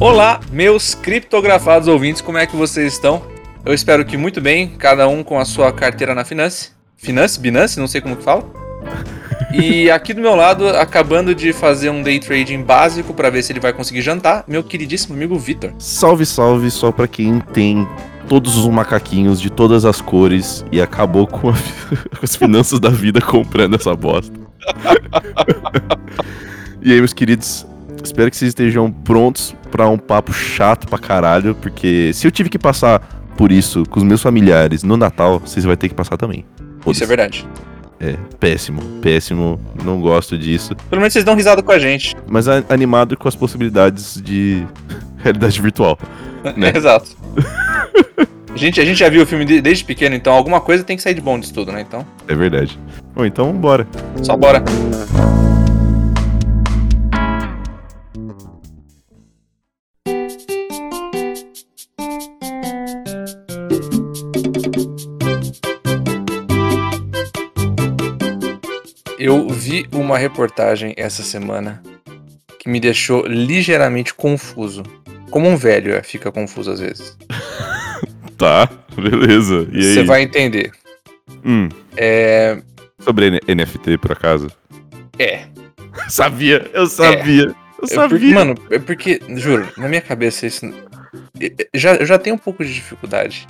Olá, meus criptografados ouvintes, como é que vocês estão? Eu espero que muito bem, cada um com a sua carteira na Finance. Finance? Binance? Não sei como que fala. E aqui do meu lado, acabando de fazer um day trading básico para ver se ele vai conseguir jantar, meu queridíssimo amigo Vitor. Salve, salve, só pra quem tem todos os macaquinhos de todas as cores e acabou com, a, com as finanças da vida comprando essa bosta. e aí, meus queridos, espero que vocês estejam prontos para um papo chato pra caralho, porque se eu tive que passar por isso com os meus familiares no Natal, vocês vão ter que passar também. Isso é verdade. É, péssimo, péssimo, não gosto disso. Pelo menos vocês dão risada com a gente. Mas animado com as possibilidades de realidade virtual. Né? Exato. A gente, a gente já viu o filme de- desde pequeno, então alguma coisa tem que sair de bom disso tudo, né? Então, É verdade. Bom, então bora. só bora. Eu vi uma reportagem essa semana que me deixou ligeiramente confuso. Como um velho é, fica confuso às vezes. Tá, beleza. E aí? Você vai entender. Hum, É. sobre N- NFT, por acaso? É. Sabia, eu sabia. Eu É porque- sabia. mano, é porque, juro, na minha cabeça isso. Já, eu já tenho um pouco de dificuldade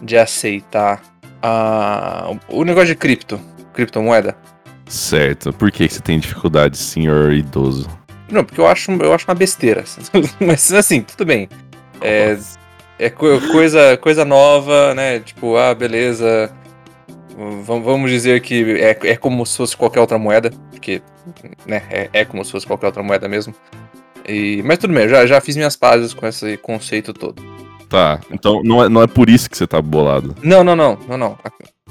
de aceitar a, o negócio de cripto, criptomoeda. Certo. Por que você tem dificuldade, senhor idoso? Não, porque eu acho, eu acho uma besteira. Mas assim, tudo bem. É, é co- coisa, coisa nova, né? Tipo, ah, beleza. Vam- Vamos dizer que é, é como se fosse qualquer outra moeda. Porque, né, é, é como se fosse qualquer outra moeda mesmo. E, mas tudo bem, eu já, já fiz minhas pazes com esse conceito todo. Tá, então não é, não é por isso que você tá bolado. Não, não, não, não, não.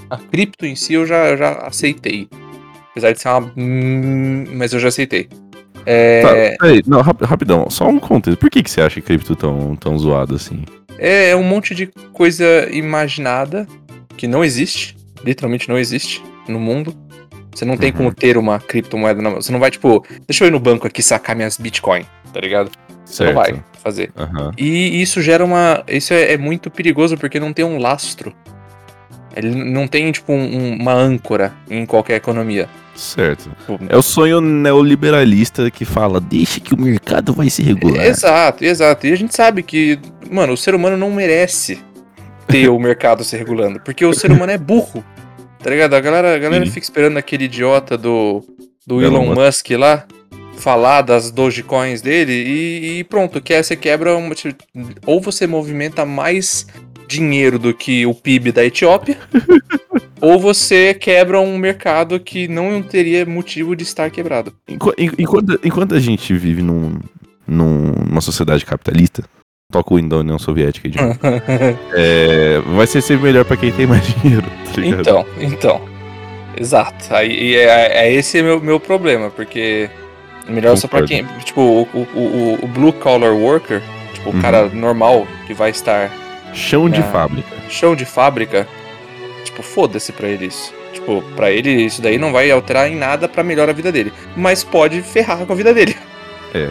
A, a cripto em si eu já, já aceitei. Apesar de ser uma. hum, Mas eu já aceitei. É, Tá, peraí, não, rap- rapidão, só um contexto. Por que, que você acha cripto tão, tão zoado assim? É, é um monte de coisa imaginada que não existe, literalmente não existe no mundo. Você não tem Uhum. como ter uma criptomoeda na mão. Você não vai, tipo, deixa eu ir no banco aqui sacar minhas Bitcoin, tá ligado? Você Certo. não vai fazer. Aham. E isso gera uma. Isso é, é muito perigoso porque não tem um lastro. Ele não tem, tipo, um- uma âncora em qualquer economia. Certo. Tipo, É o sonho neoliberalista que fala, deixa que o mercado vai se regular. Exato, exato. E a gente sabe que, mano, o ser humano não merece ter o mercado se regulando, porque o ser humano é burro. Tá ligado? A galera, a galera Sim. fica esperando aquele idiota do, do Elon Elon Musk lá falar das Dogecoins dele e, e pronto, que você quebra uma, ou você movimenta mais dinheiro do que o PIB da Etiópia, ou você quebra um mercado que não teria motivo de estar quebrado. Enqu- en- Enquanto, enquanto a gente vive num, num- numa sociedade capitalista, toca o hino da União Soviética de é, vai ser sempre melhor pra quem tem mais dinheiro, tá? Então, então. Exato. Aí e é, é esse meu, meu problema, porque é melhor só pra Concordo. quem. Tipo, o, o, o, o blue collar worker, tipo, Uhum. o cara normal que vai estar Chão de Ah. fábrica. chão de fábrica, tipo, foda-se pra ele isso. Tipo, pra ele isso daí não vai alterar em nada pra melhorar a vida dele. Mas pode ferrar com a vida dele. É.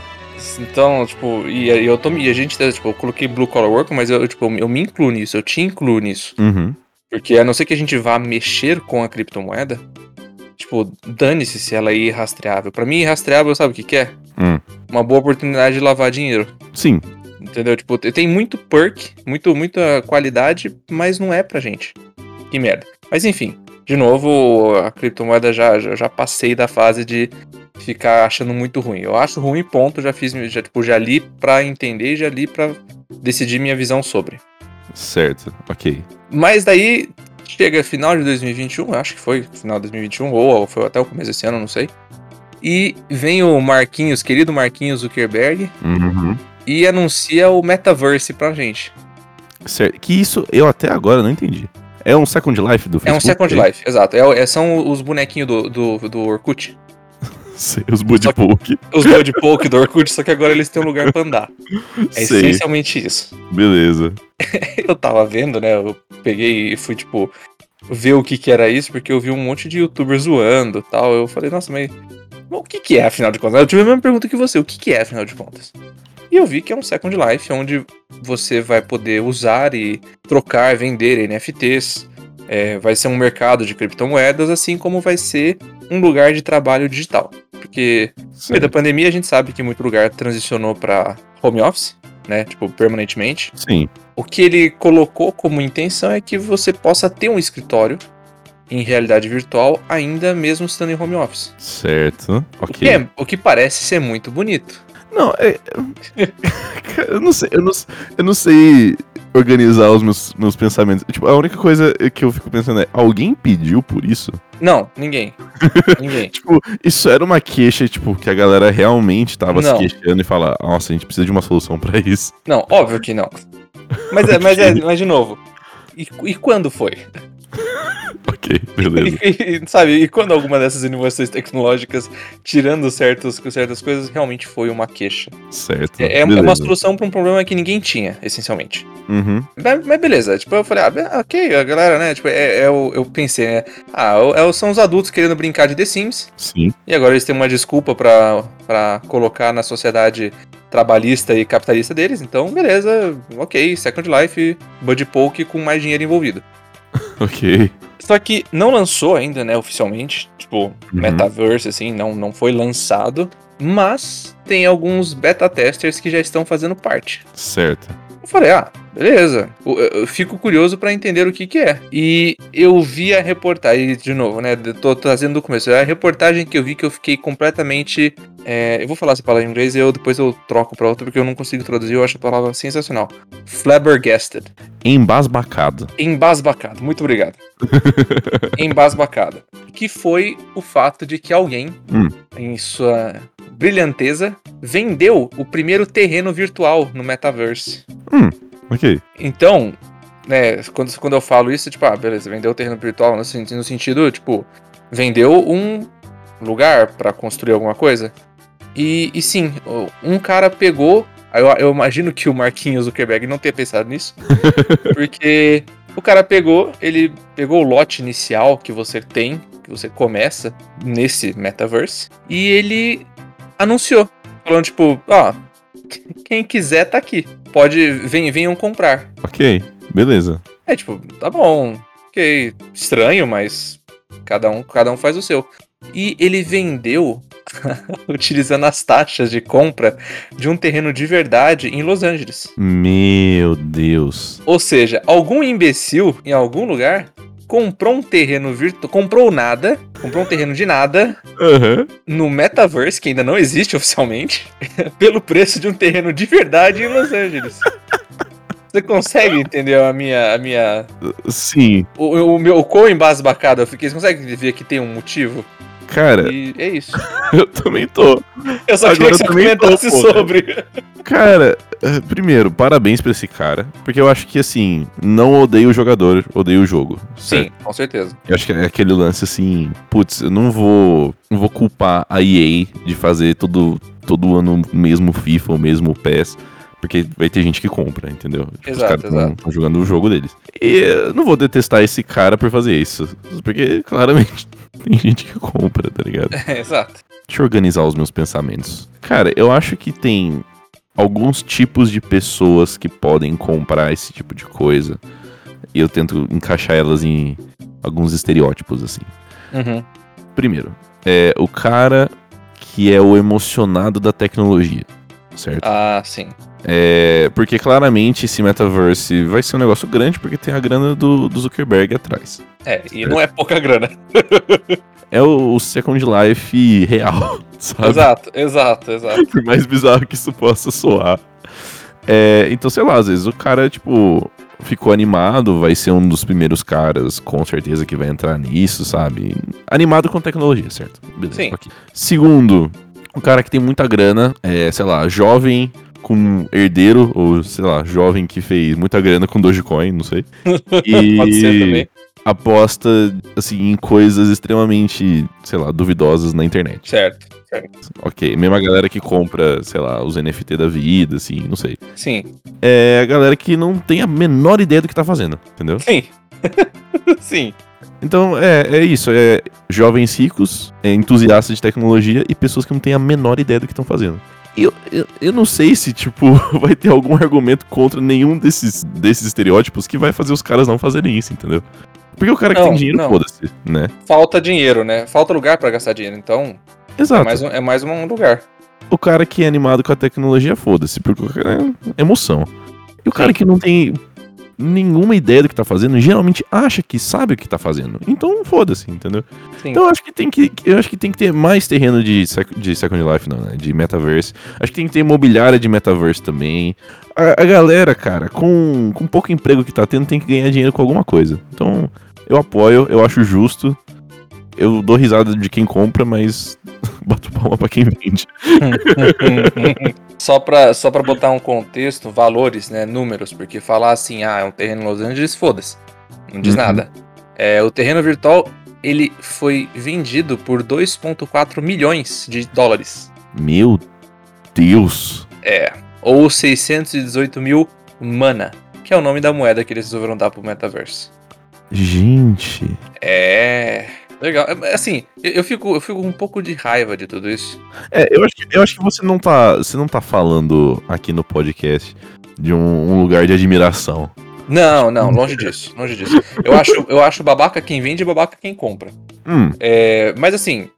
Então, tipo, e, e eu tô. E a gente, tipo, eu coloquei blue collar worker, mas eu, tipo, eu me incluo nisso, eu te incluo nisso. Uhum. Porque a não ser que a gente vá mexer com a criptomoeda, tipo, dane-se se ela é irrastreável. Pra mim, irrastreável, sabe o que, que é? Hum. Uma boa oportunidade de lavar dinheiro. Sim, Entendeu? Tipo, tem muito perk, muito, muita qualidade, mas não é pra gente. Que merda. Mas enfim, de novo, a criptomoeda já, já, já passei da fase de ficar achando muito ruim. Eu acho ruim, ponto. Já fiz, já, tipo, já li pra entender e já li pra decidir minha visão sobre. certo, ok. Mas daí chega final de 2021, acho que foi final de 2021, ou foi até o começo desse ano, não sei. E vem o Marquinhos, querido Marquinhos Zuckerberg, Uhum. E anuncia o Metaverse pra gente. Certo. Que isso eu até agora não entendi. É um Second Life do É um Facebook? Second Life, exato. É, é- são os bonequinhos do, do, do Orkut. Sei, os Bud Só que- Poke. Os Bud Poke do Orkut, só que agora eles têm um lugar pra andar. É Sei, essencialmente isso. beleza. Eu tava vendo, né? Eu peguei e fui, tipo, ver o que que era isso, porque eu vi um monte de youtubers zoando e tal. Eu falei, nossa, mas o que que é, afinal de contas? Eu tive a mesma pergunta que você, o que que é, afinal de contas? E eu vi que é um Second Life, onde você vai poder usar e trocar, vender NFTs. É, vai ser um mercado de criptomoedas, assim como vai ser um lugar de trabalho digital. Porque no meio da pandemia a gente sabe que muito lugar transicionou para home office, né? Tipo, permanentemente. Sim, O que ele colocou como intenção é que você possa ter um escritório em realidade virtual, ainda mesmo estando em home office. certo. O, que Ok. é- o que parece ser muito bonito. Não, é. Eu não sei, eu não, eu não sei organizar os meus, meus pensamentos. Tipo, a única coisa que eu fico pensando é, alguém pediu por isso? Não, ninguém. ninguém. Tipo, isso era uma queixa, tipo, que a galera realmente tava Não. se queixando e fala, nossa, a gente precisa de uma solução pra isso. Não, óbvio que não. Mas é, mas, é, mas de novo. E, e quando foi? Ok, beleza. E, e, sabe, e quando alguma dessas inovações tecnológicas, tirando certos, certas coisas, realmente foi uma queixa? certo. É, é uma solução para um problema que ninguém tinha, essencialmente. Uhum. Mas, mas beleza, tipo, eu falei, ah, be- ok, a galera, né, tipo, é, é o- eu pensei, né, ah, é são os adultos querendo brincar de The Sims, Sim. e agora eles têm uma desculpa pra colocar na sociedade trabalhista e capitalista deles, então, beleza, ok, Second Life, Bud Poke com mais dinheiro envolvido. Ok. Só que não lançou ainda, né, oficialmente, tipo, Metaverse, assim, não, não foi lançado, mas tem alguns beta testers que já estão fazendo parte. Certo. Eu falei, ah, beleza. Eu, eu- fico curioso pra entender o que que é. E eu vi a reportagem, de novo, né? Tô trazendo do começo. A reportagem que eu vi que eu fiquei completamente. é, eu vou falar essa palavra em inglês e eu, depois eu troco pra outra porque eu não consigo traduzir. Eu acho a palavra sensacional. Flabbergasted. Embasbacado. Embasbacado. Muito obrigado. Embasbacada. Que foi o fato de que alguém, Hum. em sua brilhanteza, vendeu o primeiro terreno virtual no metaverse. Ok. Então, né, quando, quando eu falo isso, tipo, ah, beleza, vendeu o terreno virtual no, no sentido, tipo, vendeu um lugar pra construir alguma coisa. E, e sim, um cara pegou. Eu, eu imagino que o Marquinhos Zuckerberg não tenha pensado nisso. porque o cara pegou, ele pegou o lote inicial que você tem, que você começa nesse metaverse, e ele anunciou. Falando, tipo, ó, quem quiser tá aqui. Pode, vem, venham comprar. Ok. Beleza. É tipo, tá bom, ok, estranho, mas cada um, cada um faz o seu. E ele vendeu utilizando as taxas de compra de um terreno de verdade em Los Angeles. Meu Deus. Ou seja, algum imbecil em algum lugar comprou um terreno virtual, comprou nada, comprou um terreno de nada Aham. no metaverse que ainda não existe oficialmente, pelo preço de um terreno de verdade em Los Angeles. Você consegue entender a minha, a minha Sim. o, o meu o quão embasbacado eu fiquei, você consegue ver que tem um motivo? Cara, E é isso. eu também tô. Eu só Agora queria que você tô, comentasse pô. sobre. Cara, eh, primeiro, parabéns pra esse cara. Porque eu acho que, assim, não odeio o jogador, odeio o jogo. Sim, com certeza. Eu acho que é aquele lance assim, putz, eu não vou, não vou culpar a EA de fazer todo, todo ano o mesmo FIFA, o mesmo PES, porque vai ter gente que compra, entendeu? Tipo, Exato, os caras estão jogando o jogo deles. E eu não vou detestar esse cara por fazer isso, porque claramente tem gente que compra, tá ligado? É, exato. Deixa eu organizar os meus pensamentos. Cara, eu acho que tem alguns tipos de pessoas que podem comprar esse tipo de coisa. E eu tento encaixar elas em alguns estereótipos, assim. Uhum. Primeiro, é o cara que é o emocionado da tecnologia, certo? Ah, sim. É, porque claramente esse metaverse vai ser um negócio grande porque tem a grana do, do Zuckerberg atrás. É, e não é pouca grana. É o, o Second Life real, sabe? Exato, exato, exato. Por mais bizarro que isso possa soar. É, então, sei lá, às vezes o cara, tipo, ficou animado, vai ser um dos primeiros caras, com certeza, que vai entrar nisso, sabe? Animado com tecnologia, certo? Beleza. Sim. ok. Segundo, um cara que tem muita grana, é, sei lá, jovem com herdeiro, ou sei lá, jovem que fez muita grana com Dogecoin, não sei. E, Pode ser também. aposta, assim, em coisas extremamente, sei lá, duvidosas na internet. Certo. Ok, mesmo a galera que compra, sei lá, os NFT da vida, assim, não sei. Sim. É a galera que não tem a menor ideia do que tá fazendo, entendeu? Sim. Sim. Então, é, é isso. É jovens ricos, é, entusiastas de tecnologia e pessoas que não têm a menor ideia do que estão fazendo. E eu, eu, eu não sei se, tipo, vai ter algum argumento contra nenhum desses, desses estereótipos que vai fazer os caras não fazerem isso, entendeu? Porque o cara que Não, tem dinheiro, foda-se, né? Falta dinheiro, né? Falta lugar pra gastar dinheiro. Então, é Exato. mais, um, é mais um lugar. O cara que é animado com a tecnologia, foda-se, porque é emoção. E o cara que não tem nenhuma ideia do que tá fazendo, geralmente acha que sabe o que tá fazendo. Então, foda-se, entendeu? Sim. Então eu acho que tem que, eu acho que tem que ter mais terreno de, sec- de Second Life, não, né? De metaverse. Acho que tem que ter imobiliária de metaverse também. A, a galera, cara, com, com pouco emprego que tá tendo, tem que ganhar dinheiro com alguma coisa. Então, eu apoio, eu acho justo. Eu dou risada de quem compra, mas bato palma pra quem vende. só, pra, só pra botar um contexto, valores, né? Números, porque falar assim, ah, é um terreno em Los Angeles, foda-se. Não diz Uhum. nada. É, o terreno virtual, ele foi vendido por 2,4 milhões de dólares. Meu Deus. É. Ou 618 mil mana, que é o nome da moeda que eles resolveram dar pro metaverse. Gente. É. Legal. É, Assim, eu, fico, eu fico um pouco de raiva de tudo isso. É, eu acho, que- eu acho que você não tá. Você não tá falando aqui no podcast de um, um lugar de admiração. Não, não, longe disso, longe disso. Eu acho, eu acho babaca quem vende e babaca quem compra. Hum, É, mas assim,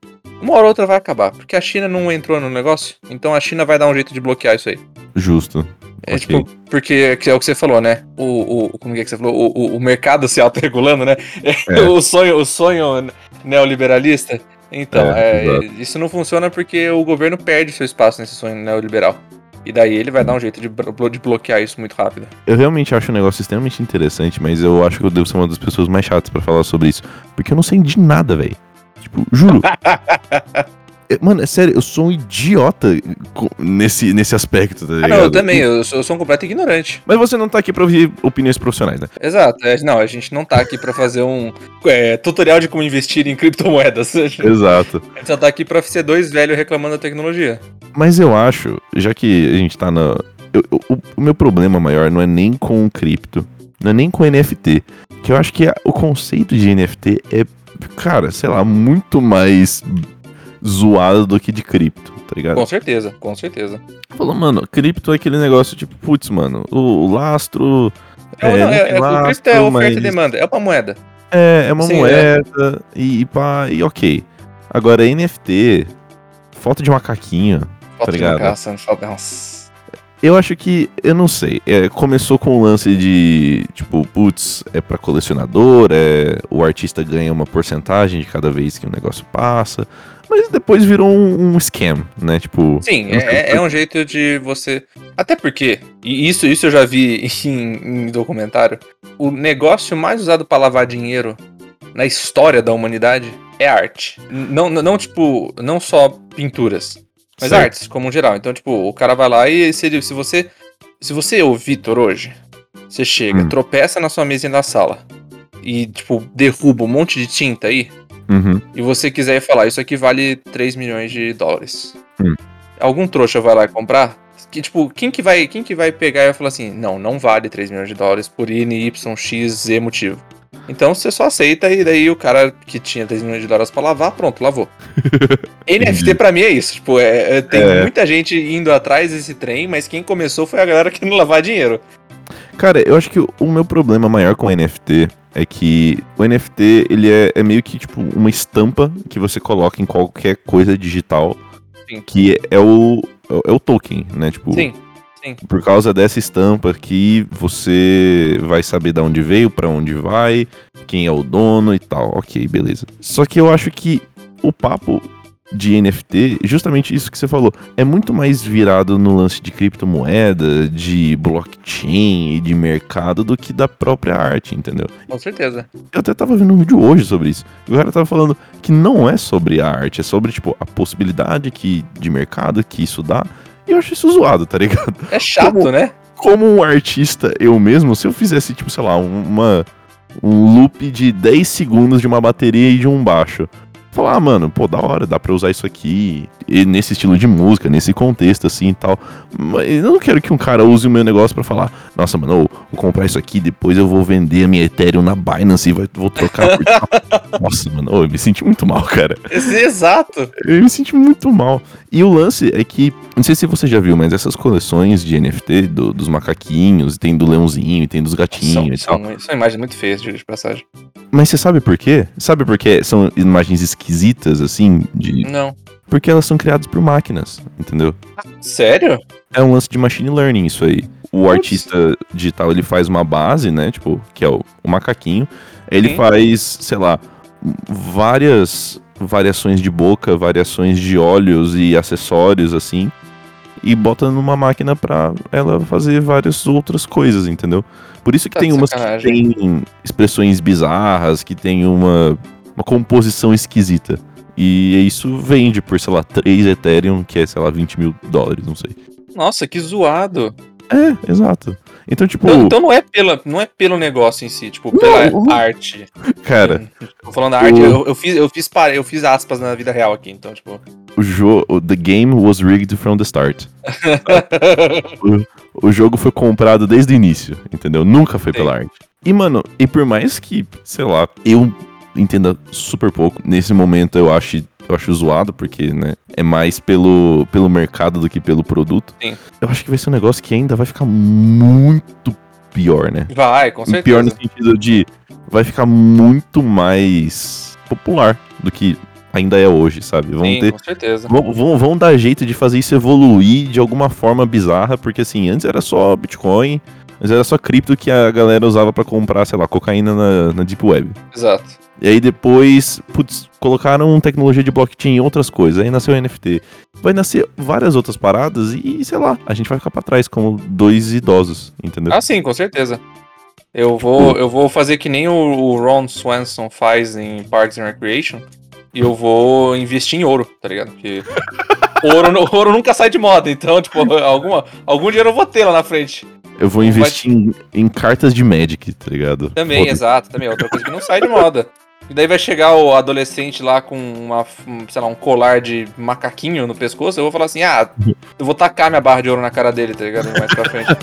uma hora ou outra vai acabar, porque a China não entrou no negócio, então a China vai dar um jeito de bloquear isso aí. justo. É Ok. tipo, porque que é o que você falou, né? O, o como é que você falou? O, o, o mercado se autorregulando, né? É. o sonho, o sonho neoliberalista. Então, É, é, isso não funciona porque o governo perde seu espaço nesse sonho neoliberal. E daí ele vai dar um jeito de, blo- de bloquear isso muito rápido. Eu realmente acho um negócio extremamente interessante, mas eu acho que eu devo ser uma das pessoas mais chatas pra falar sobre isso. Porque eu não sei de nada, velho. Tipo, juro. É, Mano, é sério, eu sou um idiota nesse, nesse aspecto, tá Ah, ligado? não, eu também, eu sou, eu sou um completo ignorante. Mas você não tá aqui pra ouvir opiniões profissionais, né? Exato, é, não, a gente não tá aqui pra fazer um é, tutorial de como investir em criptomoedas. A gente Exato. só tá aqui pra ser dois velhos reclamando da tecnologia. Mas eu acho, já que a gente tá na. eu- eu- o, o meu problema maior não é nem com o cripto, não é nem com NFT. Que eu acho que a- o conceito de NFT é, cara, sei lá, muito mais zoado do que de cripto, tá ligado? Com certeza, com certeza. Falou, mano, cripto é aquele negócio tipo, putz, mano, o, o lastro. É, não, não é, é, o lastro, cripto é oferta mas- e demanda, é uma moeda. É, é uma Sim, é. moeda e, e pá, e ok. Agora, NFT, foto de macaquinho, Foto de ligado? macaça, falta- Nossa. Eu acho que, eu não sei, é, começou com o lance de, tipo, putz, é pra colecionador, é, o artista ganha uma porcentagem de cada vez que o negócio passa, mas depois virou um, um scam, né, tipo... Sim, é, é um jeito de você. Até porque, e isso, isso eu já vi em, em documentário, o negócio mais usado pra lavar dinheiro na história da humanidade é arte. Não, não, não, tipo, não só pinturas, mas Certo. artes, como um geral. Então, tipo, o cara vai lá e se, ele- se você. Se você é o Vitor hoje, você chega, Hum. tropeça na sua mesinha da sala e, tipo, derruba um monte de tinta aí, Uhum, e você quiser falar, isso aqui vale 3 milhões de dólares. Hum. Algum trouxa vai lá comprar? Que, tipo, quem que, vai, quem que vai pegar e vai falar assim, não, não vale 3 milhões de dólares por N, Y, X, Z motivo. Então você só aceita e daí o cara que tinha 3 milhões de dólares pra lavar, pronto, lavou. NFT pra mim é isso, tipo, é, é- tem É. muita gente indo atrás desse trem, mas quem começou foi a galera que não lavar dinheiro. Cara, eu acho que o, meu problema maior com NFT é que o NFT, ele é, é meio que, tipo, uma estampa que você coloca em qualquer coisa digital, Sim. que é, o, é o token, né, tipo... Sim, Por causa dessa estampa aqui, você vai saber de onde veio, pra onde vai, quem é o dono e tal. Ok, beleza. Só que eu acho que o papo de NFT, justamente isso que você falou, é muito mais virado no lance de criptomoeda, de blockchain e de mercado do que da própria arte, entendeu? com certeza. Eu até tava vendo um vídeo hoje sobre isso. O cara tava falando que não é sobre a arte, é sobre, tipo, a possibilidade que, de mercado que isso dá. E eu acho isso zoado, tá ligado? É chato, Como- né? como um artista eu mesmo, se eu fizesse, tipo, sei lá, uma, um loop de 10 segundos de uma bateria e de um baixo. Falar, ah, mano, pô, da hora, dá pra usar isso aqui e nesse estilo de música, nesse contexto assim e tal. Mas eu não quero que um cara use o meu negócio pra falar, nossa, mano, eu vou comprar isso aqui, depois eu vou vender a minha Ethereum na Binance e vai, vou trocar por. Nossa, mano, eu me senti muito mal, cara. Exato. Eu me senti muito mal. E o lance é que, não sei se você já viu, mas essas coleções de NFT do- dos macaquinhos, tem do leãozinho, tem dos gatinhos São, e tal. são, são imagens muito feias, de passagem. Mas você sabe por quê? Sabe por quê? São imagens esquisitas, assim, de... Não. porque elas são criadas por máquinas, entendeu? Sério? É um lance de machine learning isso aí. O Putz. artista digital, ele faz uma base, né, tipo, que é o, o macaquinho. Ele Sim. faz, sei lá, várias variações de boca, variações de olhos e acessórios, assim, e bota numa máquina pra ela fazer várias outras coisas, entendeu? Por isso que Tá tem umas que sacanagem. tem expressões bizarras, que tem uma, uma composição esquisita. E isso vende por, sei lá, 3 Ethereum, que é, sei lá, 20 mil dólares, não sei. Nossa, que zoado. É, exato. Então, tipo, Então, então não, é pela, não é pelo negócio em si, tipo, pela Não. arte. cara, Tô falando da arte, o- eu, eu fiz, eu, fiz, eu fiz aspas na vida real aqui, então, tipo. o jogo. The game was rigged from the start. O jogo foi comprado desde o início, entendeu? Nunca foi Sim. pela arte. E, mano, e por mais que, sei lá, eu entenda super pouco, nesse momento eu acho, eu acho zoado, porque, né, é mais pelo, pelo mercado do que pelo produto. Sim. Eu acho que vai ser um negócio que ainda vai ficar muito pior, né? Vai, com certeza. Pior no sentido de vai ficar muito mais popular do que ainda é hoje, sabe? Vão Sim, ter com certeza. Vão, vão, vão dar jeito de fazer isso evoluir de alguma forma bizarra, porque assim, antes era só Bitcoin, antes era só cripto que a galera usava pra comprar, sei lá, cocaína na, na Deep Web. Exato. E aí depois, putz, colocaram tecnologia de blockchain e outras coisas, aí nasceu o NFT. Vai nascer várias outras paradas e, sei lá, a gente vai ficar pra trás como dois idosos, entendeu? Ah, sim, com certeza. Eu vou, eu vou fazer que nem o, Ron Swanson faz em Parks and Recreation. E eu vou investir em ouro, tá ligado? Porque ouro, ouro nunca sai de moda. Então, tipo, alguma, algum dinheiro eu vou ter lá na frente. Eu vou investir em, em cartas de Magic, tá ligado? Também, exato. Também é outra coisa que não sai de moda. E daí vai chegar o adolescente lá com uma, um, sei lá, um colar de macaquinho no pescoço. Eu vou falar assim: ah, eu vou tacar minha barra de ouro na cara dele, tá ligado? Mais pra frente.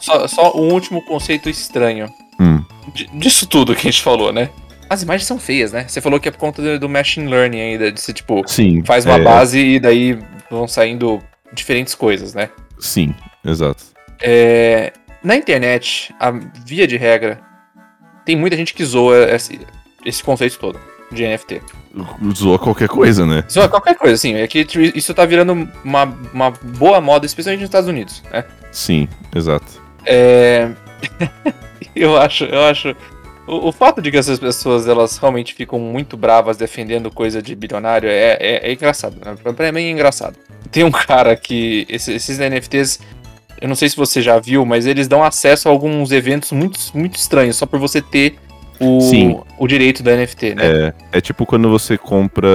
Só, só um último conceito estranho Hum. di- disso tudo que a gente falou, né? As imagens são feias, né? Você falou que é por conta do, machine learning ainda, de se, tipo, Sim. faz uma é, base e daí vão saindo diferentes coisas, né? Sim, exato. É, na internet, a via de regra, tem muita gente que zoa esse, esse conceito todo de NFT. Zoa qualquer coisa, né? Zoa qualquer coisa, assim. É que isso tá virando uma, uma boa moda, especialmente nos Estados Unidos, né? Sim, exato. É... eu acho, eu acho. O, o fato de que essas pessoas elas realmente ficam muito bravas defendendo coisa de bilionário é, é, é engraçado. Né? Pra mim é engraçado. Tem um cara que. esse- esses NFTs, eu não sei se você já viu, mas eles dão acesso a alguns eventos muito, muito estranhos, só por você ter o, Sim. o direito do NFT, né? É, é tipo quando você compra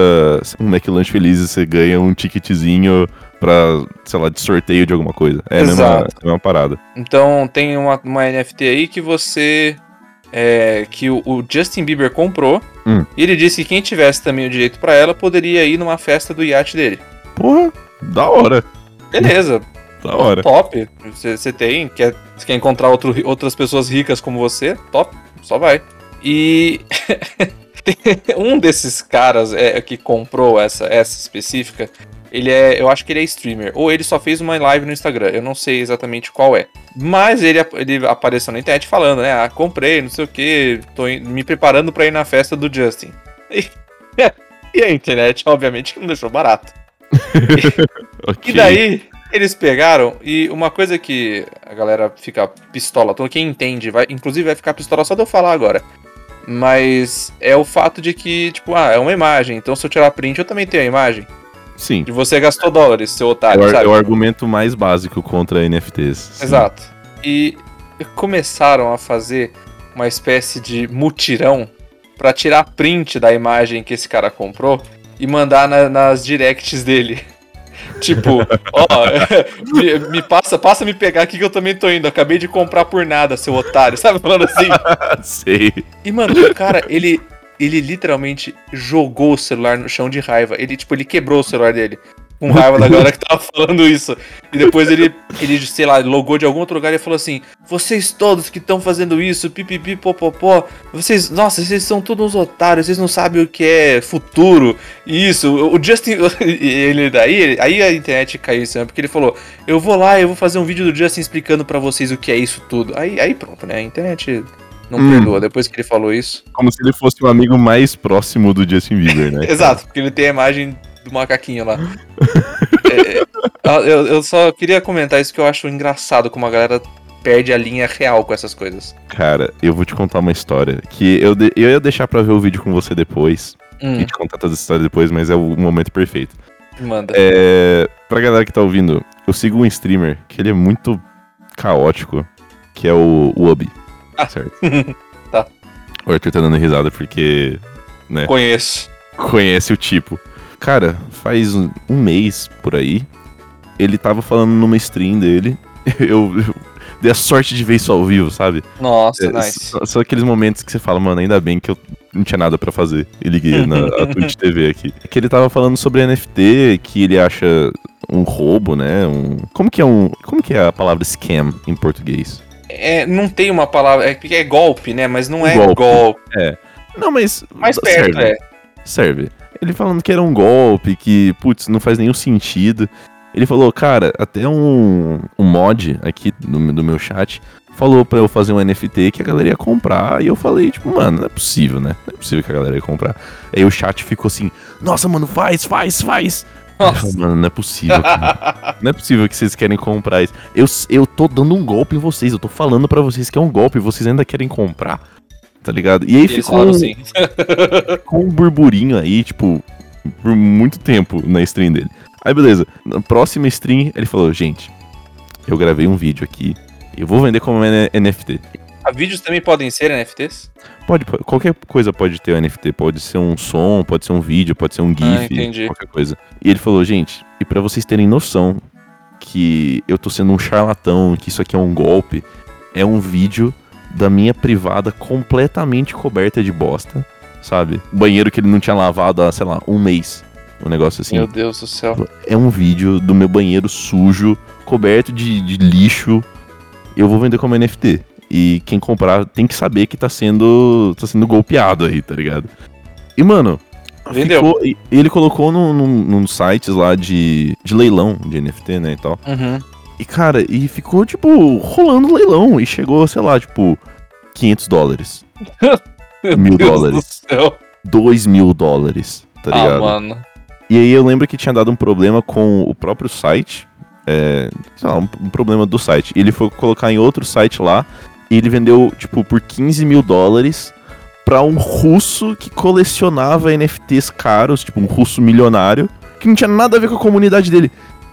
um McLanche Feliz e você ganha um ticketzinho pra, sei lá, de sorteio de alguma coisa. É a mesma, a mesma parada. Então tem uma, uma NFT aí que você. É, que o, o Justin Bieber comprou. Hum. E ele disse que quem tivesse também o direito pra ela poderia ir numa festa do iate dele. Porra, da hora, Beleza, da hora. top. Você tem, quer, quer encontrar outro, outras pessoas ricas como você? Top, só vai. E um desses caras é, que comprou essa, essa específica, ele é, eu acho que ele é streamer, ou ele só fez uma live no Instagram, eu não sei exatamente qual é. Mas ele, ele apareceu na internet falando, né? Ah, comprei, não sei o que, tô in- me preparando pra ir na festa do Justin. E, e a internet, obviamente, que não deixou barato. Ok. E daí, eles pegaram, e uma coisa que a galera fica pistola, todo quem entende, vai, inclusive vai ficar pistola só de eu falar agora. Mas é o fato de que, tipo, ah, é uma imagem, então se eu tirar print eu também tenho a imagem. Sim, E você gastou dólares, seu é otário, o, é o argumento mais básico contra NFTs. Sim. Exato. E começaram a fazer uma espécie de mutirão pra tirar print da imagem que esse cara comprou e mandar na- nas directs dele. Tipo, ó, me, me passa, passa me pegar aqui que eu também tô indo. Acabei de comprar por nada, seu otário, sabe? Falando assim. Sei. E, mano, o cara, ele, ele literalmente jogou o celular no chão de raiva. Ele, tipo, ele quebrou o celular dele. Com raiva da galera que tava falando isso. E depois ele, ele, sei lá, logou de algum outro lugar e falou assim: Vocês todos que estão fazendo isso, pipipi, popopó, vocês, nossa, vocês são todos uns otários, vocês não sabem o que é futuro. E isso, o Justin. ele daí, aí a internet caiu em cima, porque ele falou: Eu vou lá, eu vou fazer um vídeo do Justin explicando pra vocês o que é isso tudo. Aí, aí pronto, né? A internet não Hum. perdoa depois que ele falou isso. Como se ele fosse o amigo mais próximo do Justin Bieber, né? Exato, porque ele tem a imagem do macaquinho lá. É, é, eu, eu só queria comentar isso que eu acho engraçado como a galera perde a linha real com essas coisas. Cara, eu vou te contar uma história que eu, de- eu ia deixar pra ver o vídeo com você depois Hum, e te contar toda essa história depois, mas é o momento perfeito. manda. É, pra galera que tá ouvindo, eu sigo um streamer que ele é muito caótico, que é o Ubi. Ah. Certo? Tá. O Arthur tá dando risada porque Conheço. conhece o tipo. Cara, faz um, mês por aí, ele tava falando numa stream dele. Eu, eu dei a sorte de ver isso ao vivo, sabe? Nossa, É, nice. só, só aqueles momentos que você fala, mano, ainda bem que eu não tinha nada pra fazer. E liguei na a Twitch TV aqui. Que ele tava falando sobre NFT, que ele acha um roubo, né? Um... Como que é um. Como que é a palavra scam em português? É, não tem uma palavra. É porque é golpe, né? Mas não é Golpe. golpe. Não, mas. Mais perto, serve, é. Serve. Ele falando que era um golpe, que, putz, não faz nenhum sentido. Ele falou, cara, até um, um mod aqui do, do meu chat falou pra eu fazer um NFT que a galera ia comprar. E eu falei, tipo, mano, não é possível, né? Não é possível que a galera ia comprar. Aí o chat ficou assim, nossa, mano, faz, faz, faz. Nossa. mano, não é possível, cara. Não é possível que vocês querem comprar isso. Eu, eu tô dando um golpe em vocês, eu tô falando pra vocês que é um golpe, e vocês ainda querem comprar. Tá ligado? E aí ficou, um- assim. ficou um burburinho aí, tipo, por muito tempo na stream dele. Aí beleza, na próxima stream ele falou, gente, eu gravei um vídeo aqui, eu vou vender como NFT. Ah, vídeos também podem ser NFTs? Pode, qualquer coisa pode ter NFT, pode ser um som, pode ser um vídeo, pode ser um Ah, GIF, entendi. qualquer coisa. E ele falou, gente, e pra vocês terem noção que eu tô sendo um charlatão, que isso aqui é um golpe, é um vídeo da minha privada completamente coberta de bosta, sabe? Banheiro que ele não tinha lavado há, sei lá, um mês. Um negócio assim. Meu Deus do céu. É um vídeo do meu banheiro sujo, coberto de, de lixo. Eu vou vender como NFT. E quem comprar tem que saber que tá sendo. tá sendo golpeado aí, tá ligado? E, mano. Vendeu. ficou- ele colocou num, num, num sites lá de, de leilão de NFT, né, e tal. Uhum. E, cara, e ficou, tipo, rolando leilão. E chegou, sei lá, tipo, 500 dólares. Mil Deus dólares. do céu. 2 mil dólares, tá ah, ligado? mano. E aí eu lembro que tinha dado um problema com o próprio site. É, sei lá, um, um problema do site. E ele foi colocar em outro site lá. E ele vendeu, tipo, por 15 mil dólares pra um russo que colecionava NFTs caros, tipo, um russo milionário, que não tinha nada a ver com a comunidade dele.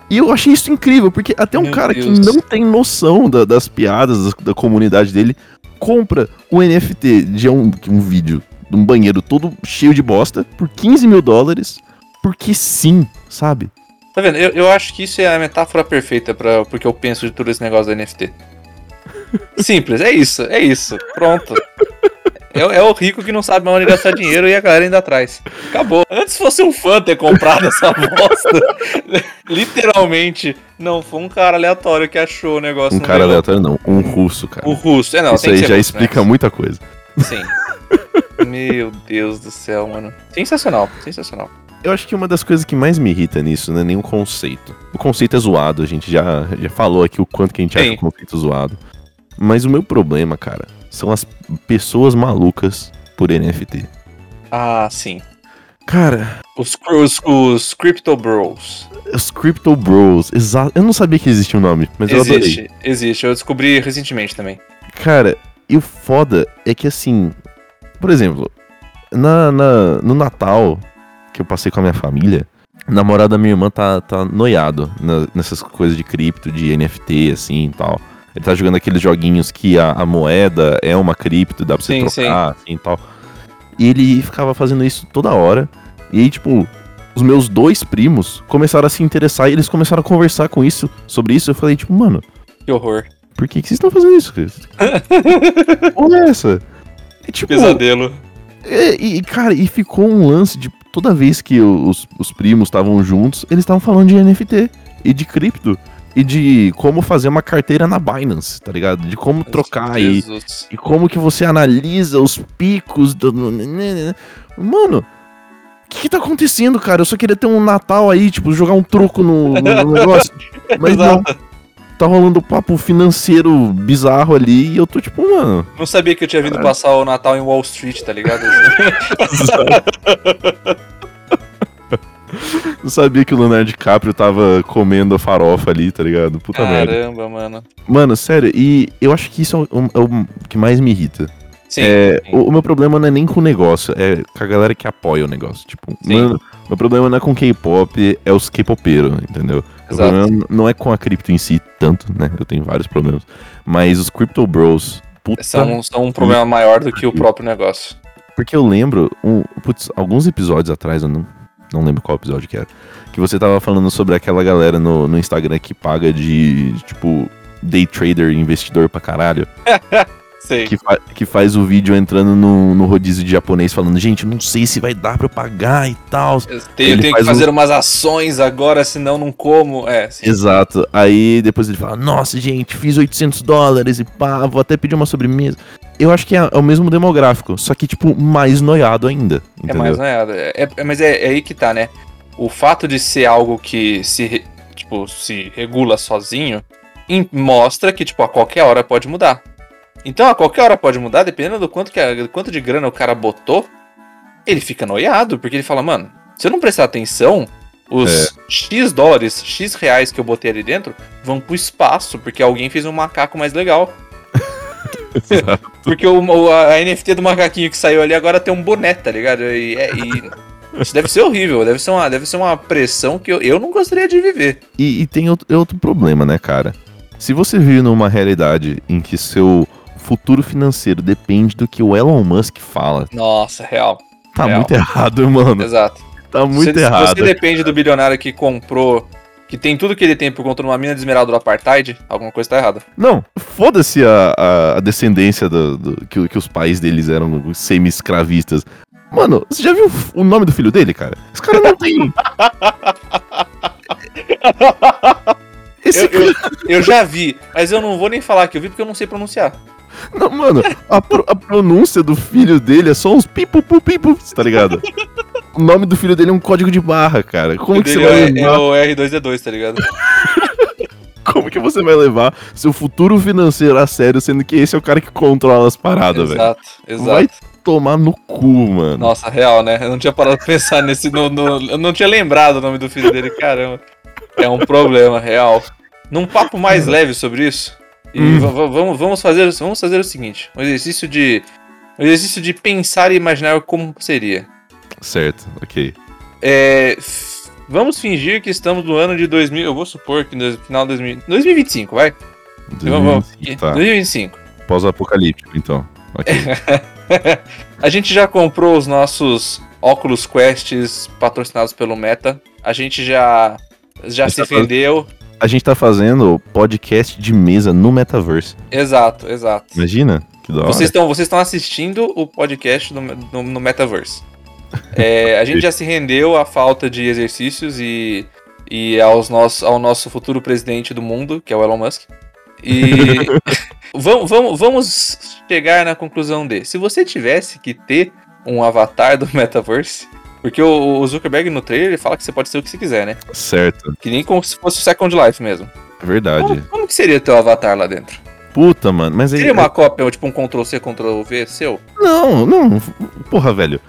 E eu achei isso incrível, porque até um Meu cara Deus. que não tem noção da- das piadas da, da comunidade dele compra o NFT de um, um vídeo de um banheiro todo cheio de bosta por 15 mil dólares, porque sim, sabe? Tá vendo? Eu, eu acho que isso é a metáfora perfeita para porque eu penso de todo esse negócio da NFT. Simples, é isso, é isso. Pronto. É, é o rico que não sabe mais onde gastar dinheiro e a galera ainda atrás. Acabou. Antes fosse um fã ter comprado essa bosta. Literalmente. Não, foi um cara aleatório que achou o negócio. Um cara leilão. aleatório não, um russo, cara. O russo. É, não, Isso aí já russo, explica né? muita coisa. Sim. Meu Deus do céu, mano. Sensacional, sensacional. Eu acho que uma das coisas que mais me irrita nisso não é nem o conceito. O conceito é zoado, a gente já, já falou aqui o quanto que a gente acha Sim. o conceito zoado. Mas o meu problema, cara, são as pessoas malucas por NFT. Ah, sim. Cara, Os, os, os Crypto Bros. os Crypto Bros, exato. Eu não sabia que existia um nome, mas eu adorei. Existe, existe. Eu descobri recentemente também. Cara, e o foda é que assim, por exemplo, na, na- no Natal que eu passei com a minha família, a namorada da minha irmã tá, tá noiado na- nessas coisas de cripto, de NFT, assim e tal. Ele tá jogando aqueles joguinhos que a, a moeda é uma cripto, dá pra você Sim, trocar, assim e tal. E ele ficava fazendo isso toda hora. E aí, tipo, os meus dois primos começaram a se interessar e eles começaram a conversar com isso, sobre isso. Eu falei, tipo, mano, Que horror. por que, que vocês estão fazendo isso? Que Porra é essa? E, tipo, Pesadelo. é, e, cara, e ficou um lance de toda vez que os, os primos estavam juntos, eles estavam falando de NFT e de cripto. E de como fazer uma carteira na Binance, tá ligado? De como trocar e, Jesus. e como que você analisa os picos do. Mano, o que, que tá acontecendo, cara? Eu só queria ter um Natal aí, tipo, jogar um truco no, no- negócio. Mas não, tá rolando papo financeiro bizarro ali e eu tô tipo, mano. Não sabia que eu tinha vindo passar o Natal em Wall Street, tá ligado? Eu sabia que o Leonardo DiCaprio tava comendo a farofa ali, tá ligado? Puta merda. Caramba, mano. Mano, sério, e eu acho que isso é o, é o que mais me irrita. Sim. É, sim. o, o meu problema não é nem com o negócio, é com a galera que apoia o negócio. Tipo, Sim. mano, meu problema não é com K-pop, é os K-popeiros, entendeu? O Exato. problema não é com a cripto em si, tanto, né? Eu tenho vários problemas. Mas os Crypto Bros, puta. São, são um problema maior do que o próprio negócio. Porque eu lembro, um, putz, alguns episódios atrás, eu não, não lembro qual episódio que era, que você tava falando sobre aquela galera no, no Instagram que paga de, tipo, day trader, investidor pra caralho. Sei. que, fa- que faz o vídeo entrando no, no rodízio de japonês falando, gente, não sei se vai dar pra eu pagar e tal. Eu tenho, tenho que faz fazer um- umas ações agora, senão não como. É, sim. Exato. Aí depois ele fala, nossa, gente, fiz 800 dólares e pá, vou até pedir uma sobremesa. Eu acho que é, é o mesmo demográfico, só que, tipo, mais noiado ainda. É Entendeu? mais nada. É, é- mas é, é aí que tá, né? O fato de ser algo que se, tipo, se regula sozinho mostra que, tipo, a qualquer hora pode mudar. Então, a qualquer hora pode mudar, dependendo do quanto, que a- do quanto de grana o cara botou, ele fica noiado, porque ele fala, mano, se eu não prestar atenção, os É. X dólares, X reais que eu botei ali dentro vão pro espaço, porque alguém fez um macaco mais legal. Porque o, o- a NFT do macaquinho que saiu ali agora tem um boné, tá ligado? E, é- e isso deve ser horrível, deve ser uma, deve ser uma pressão que eu, eu não gostaria de viver. E, e tem outro, outro problema, né, cara? Se você vive numa realidade em que seu futuro financeiro depende do que o Elon Musk fala, Nossa, real. tá Real. muito errado, mano. Exato. Tá muito se errado. você depende do bilionário que comprou, que tem tudo que ele tem por conta de uma mina de esmeralda do apartheid, alguma coisa tá errada. Não, foda-se a, a, a descendência do, do- que, que os pais deles eram semi-escravistas. Mano, você já viu o nome do filho dele, cara? Esse cara não tem. Eu, eu, eu já vi, mas eu não vou nem falar que eu vi porque eu não sei pronunciar. Não, mano, a, pro- a pronúncia do filho dele é só uns pipu pipu, tá ligado? O nome do filho dele é um código de barra, cara. Como O que você dele vai é, levar? é o R2D2, tá ligado? Como que você vai levar seu futuro financeiro a sério, sendo que esse é o cara que controla as paradas, velho? exato, exato. Vai tomar no cu, mano. Nossa, real, né? Eu não tinha parado pra pensar nesse. No, no- eu não tinha lembrado o nome do filho dele, caramba. É um problema, real. Num papo mais leve sobre isso, e Hum. va- va- vamos, vamos, fazer, vamos fazer o seguinte: um exercício de. Um exercício de pensar e imaginar como seria. Certo, ok. É, vamos fingir que estamos no ano de 2000. Eu vou supor que no final de 2000, 2025, vai? Vamos, vamos. 2025, Tá, 2025. pós-apocalíptico, então. Ok. A gente já comprou os nossos óculos Quests patrocinados pelo Meta. A gente já já se tá vendeu. A gente tá fazendo podcast de mesa no metaverse. Exato, exato. Imagina? Que da hora. Vocês estão vocês estão assistindo o podcast no, no, no Metaverse. É, a gente já se rendeu à falta de exercícios e, e aos nosso, ao nosso futuro presidente do mundo, que é o Elon Musk. E vamos, vamos, vamos chegar na conclusão de: se você tivesse que ter um avatar do Metaverse, porque o, o Zuckerberg no trailer ele fala que você pode ser o que você quiser, né? Certo, Que nem como se fosse o Second Life mesmo. é verdade. Como, como que seria teu avatar lá dentro? Puta, mano, mas aí. Seria uma cópia, tipo um Ctrl-C, Ctrl-V seu? Não, não. Porra, velho.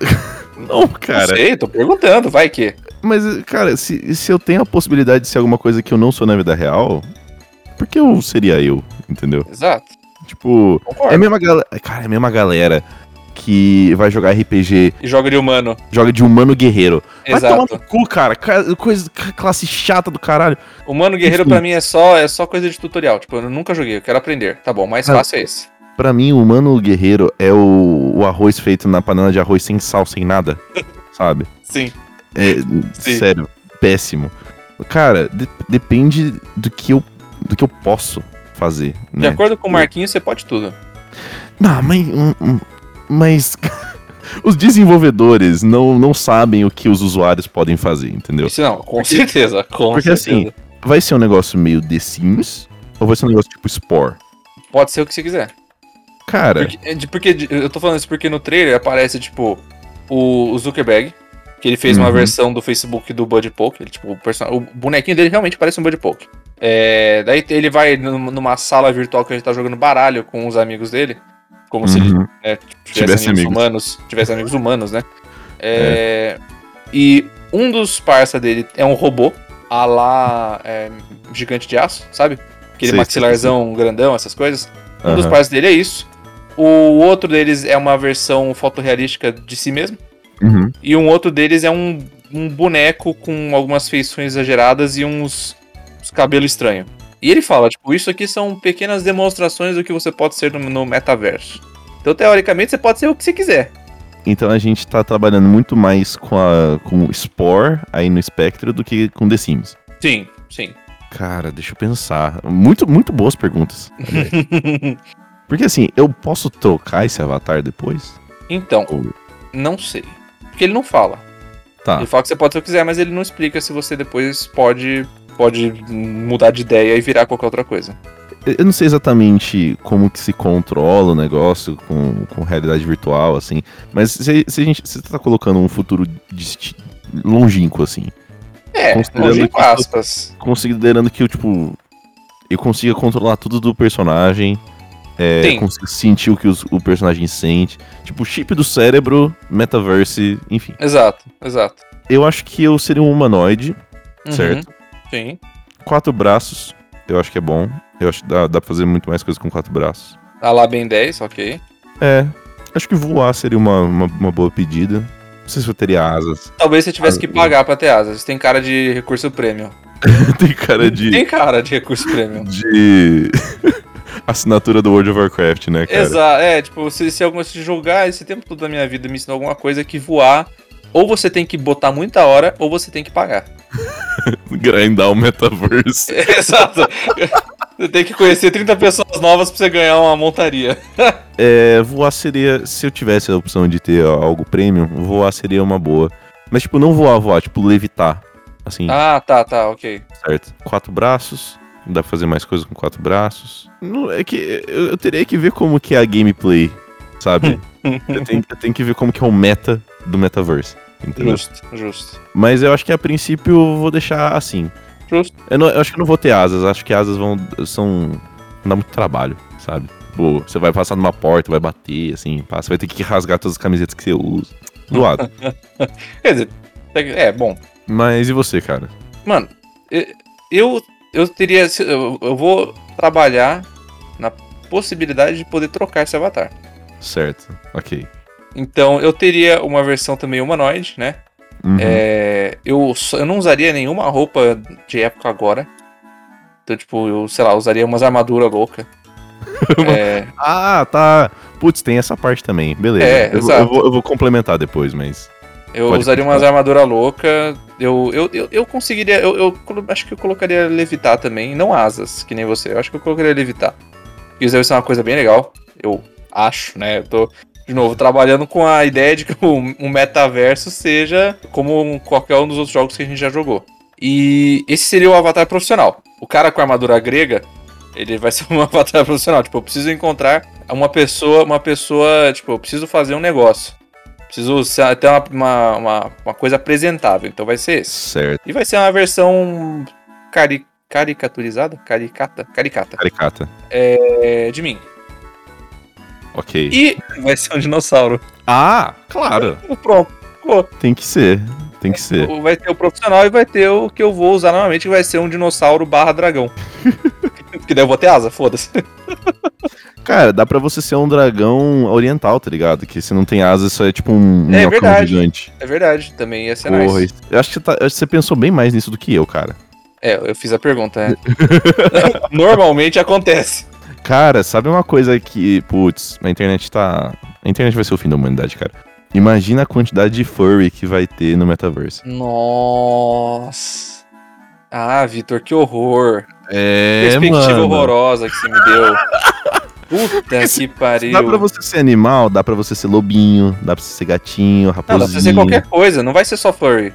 não, Não cara. sei, tô perguntando, vai que. Mas, cara, se, se eu tenho a possibilidade de ser alguma coisa que eu não sou na vida real, por que eu seria eu? Entendeu? Exato, Tipo, concordo. é a mesma galera. Cara, é a mesma galera que vai jogar RPG, E joga de humano. joga de humano guerreiro. Vai tomar Exato. no cu, cara. Ca- Coisa, classe chata do caralho. Humano guerreiro pra mim é só, é só coisa de tutorial. Tipo, eu nunca joguei, eu quero aprender. Tá bom, mais Ah. fácil é esse. Pra mim, o humano guerreiro é o, o arroz feito na panela de arroz sem sal, sem nada. sabe? Sim. É, Sim. sério, péssimo. Cara, de- depende do que eu do que eu posso fazer. De Né? acordo com o Marquinhos, você pode tudo. Não, mas. hum, hum, Mas. Os desenvolvedores não, não sabem o que os usuários podem fazer, entendeu? Isso não, com certeza. Com Porque certeza. assim, vai ser um negócio meio The Sims ou vai ser um negócio tipo Spore? Pode ser o que você quiser. Cara, Porque, de- porque eu tô falando isso porque no trailer aparece, tipo, o, o Zuckerberg, que ele fez uma Uhum. versão do Facebook do Bud Poke. Ele, tipo, o, person- o bonequinho dele realmente parece um Bud Poke. É, daí ele vai num- numa sala virtual que ele tá jogando baralho com os amigos dele. Como se ele uhum, né, tivesse, Tivesse amigos, amigos. humanos. Tivesse amigos humanos, né? É, E um dos parça dele é um robô, a lá é, gigante de aço, sabe? Aquele Sei, maxilarzão grandão, essas coisas. Um dos aham, parças dele é isso. O outro deles é uma versão fotorrealística de si mesmo. uhum. E um outro deles é um, um boneco com algumas feições exageradas e uns, uns cabelos estranhos. E ele fala, tipo, isso aqui são pequenas demonstrações do que você pode ser no, no metaverso. Então, teoricamente, você pode ser o que você quiser. Então a gente tá trabalhando muito mais com, a, com o Spore aí no Spectre do que com The Sims. Sim, sim. Cara, deixa eu pensar. Muito, muito boas perguntas. Porque assim, eu posso trocar esse avatar depois? então, Ou- não sei. Porque ele não fala. Tá. Ele fala que você pode o que quiser, mas ele não explica se você depois pode, pode mudar de ideia e virar qualquer outra coisa. Eu não sei exatamente como que se controla o negócio com, com realidade virtual, assim. Mas se, se a gente. Você tá colocando um futuro longínquo, assim. É, Considerando que aspas. Considerando que eu, tipo. Eu consiga controlar tudo do personagem. É, consigo sentir o que os- o personagem sente. Tipo, chip do cérebro, metaverse, enfim. Exato, exato. Eu acho que eu seria um humanoide, Uhum, certo? Sim. Quatro braços, eu acho que é bom. Eu acho que dá, dá pra fazer muito mais coisa com quatro braços. A lá bem 10, ok. É, acho que voar seria uma, uma, uma boa pedida. Não sei se eu teria asas. Talvez você tivesse Ah, que pagar pra ter asas. Tem cara de recurso premium. Tem cara de. Tem cara de recurso premium. de. assinatura do World of Warcraft, né, cara? Exato. É, tipo, se, se algum se jogar esse tempo todo da minha vida me ensinou alguma coisa que voar, ou você tem que botar muita hora, ou você tem que pagar. Grindar o metaverse. Exato. Você tem que conhecer 30 pessoas novas pra você ganhar uma montaria. É, voar seria. Se eu tivesse a opção de ter algo premium, voar seria uma boa. Mas, tipo, não voar, voar, tipo, levitar. Assim, Ah, tá, tá, ok. certo? Quatro braços. Dá pra fazer mais coisas com quatro braços. Não, é que eu, eu teria que ver como que é a gameplay, sabe? eu, tenho, eu tenho que ver como que é o meta do metaverse. Entendeu? Justo, justo. Mas eu acho que a princípio eu vou deixar assim. Justo. Eu, não- eu acho que eu não vou ter asas. Acho que asas vão. são. não dá muito trabalho, sabe? Pô, você vai passar numa porta, vai bater, assim, você vai ter que rasgar todas as camisetas que você usa. Doado. Quer dizer, é, bom. Mas e você, cara? Mano, eu, eu teria. eu vou trabalhar na possibilidade de poder trocar esse avatar. Certo, ok. Então eu teria uma versão também humanoide, né? Uhum. É, eu, eu não usaria nenhuma roupa de época agora. Então, tipo, eu, sei lá, usaria umas armaduras loucas. é, Ah, tá. Putz, tem essa parte também. Beleza. É, eu, eu, vou, eu vou complementar depois, mas. eu Pode usaria continuar. umas armaduras loucas. Eu, eu, eu, eu conseguiria. Eu, eu acho que eu colocaria levitar também. Não asas, que nem você. Eu acho que eu colocaria levitar. Isso deve ser uma coisa bem legal. Eu acho, né? Eu tô, de novo, trabalhando com a ideia de que o, um metaverso seja como qualquer um dos outros jogos que a gente já jogou. E esse seria o avatar profissional. O cara com a armadura grega, ele vai ser um avatar profissional. Tipo, eu preciso encontrar uma pessoa, uma pessoa, tipo, eu preciso fazer um negócio. Preciso ter uma, uma, uma, uma coisa apresentável. Então vai ser esse. Certo. E vai ser uma versão cari caricaturizada? Caricata? Caricata. Caricata. É, de mim. Ok. E vai ser um dinossauro. Ah, claro. Pronto. Pô, Tem que ser. Tem que ser. Vai ter o profissional e vai ter o que eu vou usar normalmente, que vai ser um dinossauro barra dragão. que daí eu vou ter asa, foda-se. Cara, dá pra você ser um dragão oriental, tá ligado? Que você não tem asas, só é tipo um É minhocão verdade. gigante. É verdade, também ia ser Porra, nice. isso- eu acho que, você tá- eu acho que você pensou bem mais nisso do que eu, cara. É, eu fiz a pergunta, né? Normalmente acontece. Cara, sabe uma coisa que, putz, a internet tá. A internet vai ser o fim da humanidade, cara. Imagina a quantidade de furry que vai ter no metaverso. Nossa. Ah, Vitor, que horror. É, Perspectiva horrorosa que você me deu. Puta que pariu. Dá pra você ser animal, dá pra você ser lobinho, dá pra você ser gatinho, raposinho. Não, dá pra ser qualquer coisa, não vai ser só furry.